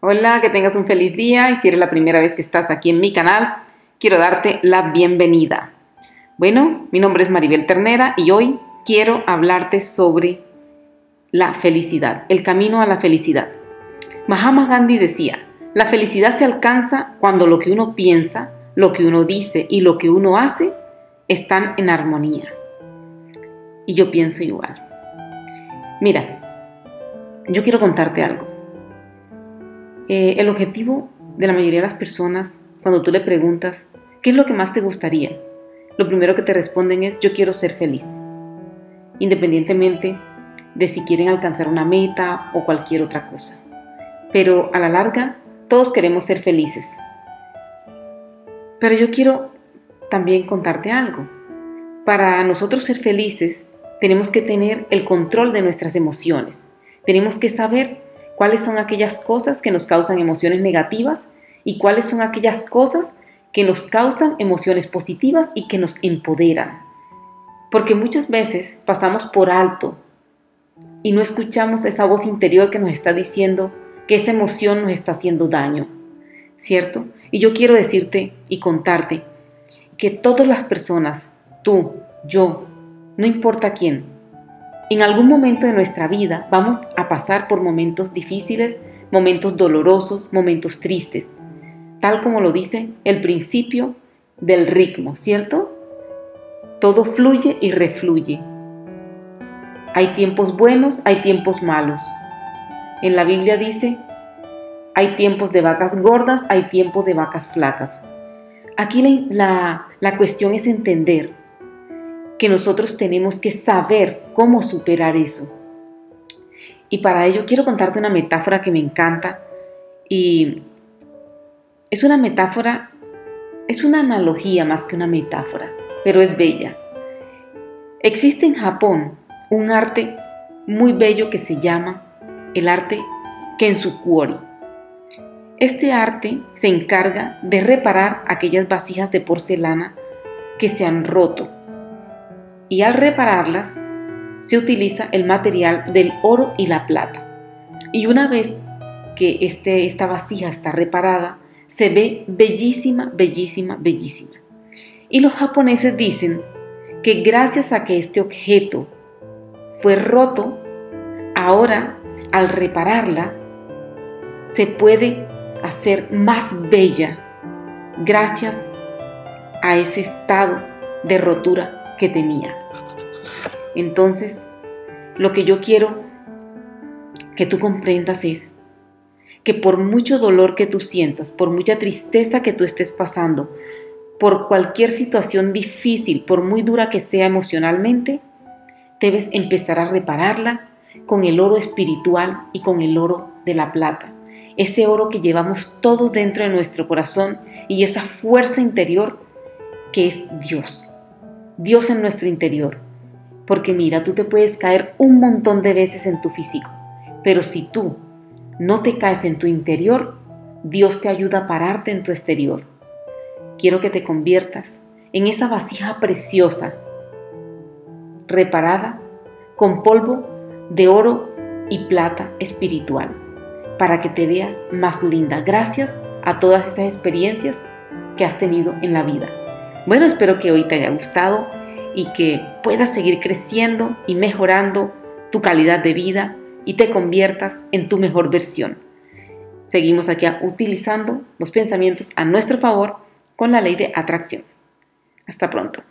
Hola, que tengas un feliz día y si eres la primera vez que estás aquí en mi canal, quiero darte la bienvenida. Bueno, mi nombre es Maribel Ternera y hoy quiero hablarte sobre la felicidad, el camino a la felicidad. Mahatma Gandhi decía, la felicidad se alcanza cuando lo que uno piensa, lo que uno dice y lo que uno hace están en armonía. Y yo pienso igual. Mira, yo quiero contarte algo. Eh, el objetivo de la mayoría de las personas, cuando tú le preguntas, ¿qué es lo que más te gustaría? Lo primero que te responden es, yo quiero ser feliz. Independientemente de si quieren alcanzar una meta o cualquier otra cosa. Pero a la larga, todos queremos ser felices. Pero yo quiero también contarte algo. Para nosotros ser felices, tenemos que tener el control de nuestras emociones. Tenemos que saber cuáles son aquellas cosas que nos causan emociones negativas y cuáles son aquellas cosas que nos causan emociones positivas y que nos empoderan. Porque muchas veces pasamos por alto y no escuchamos esa voz interior que nos está diciendo que esa emoción nos está haciendo daño, ¿cierto? Y yo quiero decirte y contarte que todas las personas, tú, yo, no importa quién, en algún momento de nuestra vida vamos a pasar por momentos difíciles, momentos dolorosos, momentos tristes, tal como lo dice el principio del ritmo, ¿cierto? Todo fluye y refluye. Hay tiempos buenos, hay tiempos malos. En la Biblia dice, hay tiempos de vacas gordas, hay tiempos de vacas flacas. Aquí la, la, cuestión es entender que nosotros tenemos que saber cómo superar eso. Y para ello quiero contarte una metáfora que me encanta y es una metáfora, es una analogía más que una metáfora, pero es bella. Existe en Japón un arte muy bello que se llama el arte Kensukuori. Este arte se encarga de reparar aquellas vasijas de porcelana que se han roto y al repararlas se utiliza el material del oro y la plata. Y una vez que este, esta vasija está reparada, se ve bellísima, bellísima, bellísima. Y los japoneses dicen que gracias a que este objeto fue roto, ahora al repararla se puede hacer más bella gracias a ese estado de rotura que tenía. Entonces, lo que yo quiero que tú comprendas es que por mucho dolor que tú sientas, por mucha tristeza que tú estés pasando, por cualquier situación difícil, por muy dura que sea emocionalmente, debes empezar a repararla con el oro espiritual y con el oro de la plata. Ese oro que llevamos todos dentro de nuestro corazón y esa fuerza interior que es Dios. Dios en nuestro interior. Porque mira, tú te puedes caer un montón de veces en tu físico, pero si tú no te caes en tu interior, Dios te ayuda a pararte en tu exterior. Quiero que te conviertas en esa vasija preciosa, reparada con polvo de oro y plata espiritual, para que te veas más linda gracias a todas esas experiencias que has tenido en la vida. Bueno, espero que hoy te haya gustado y que puedas seguir creciendo y mejorando tu calidad de vida y te conviertas en tu mejor versión. Seguimos aquí utilizando los pensamientos a nuestro favor con la ley de atracción. Hasta pronto.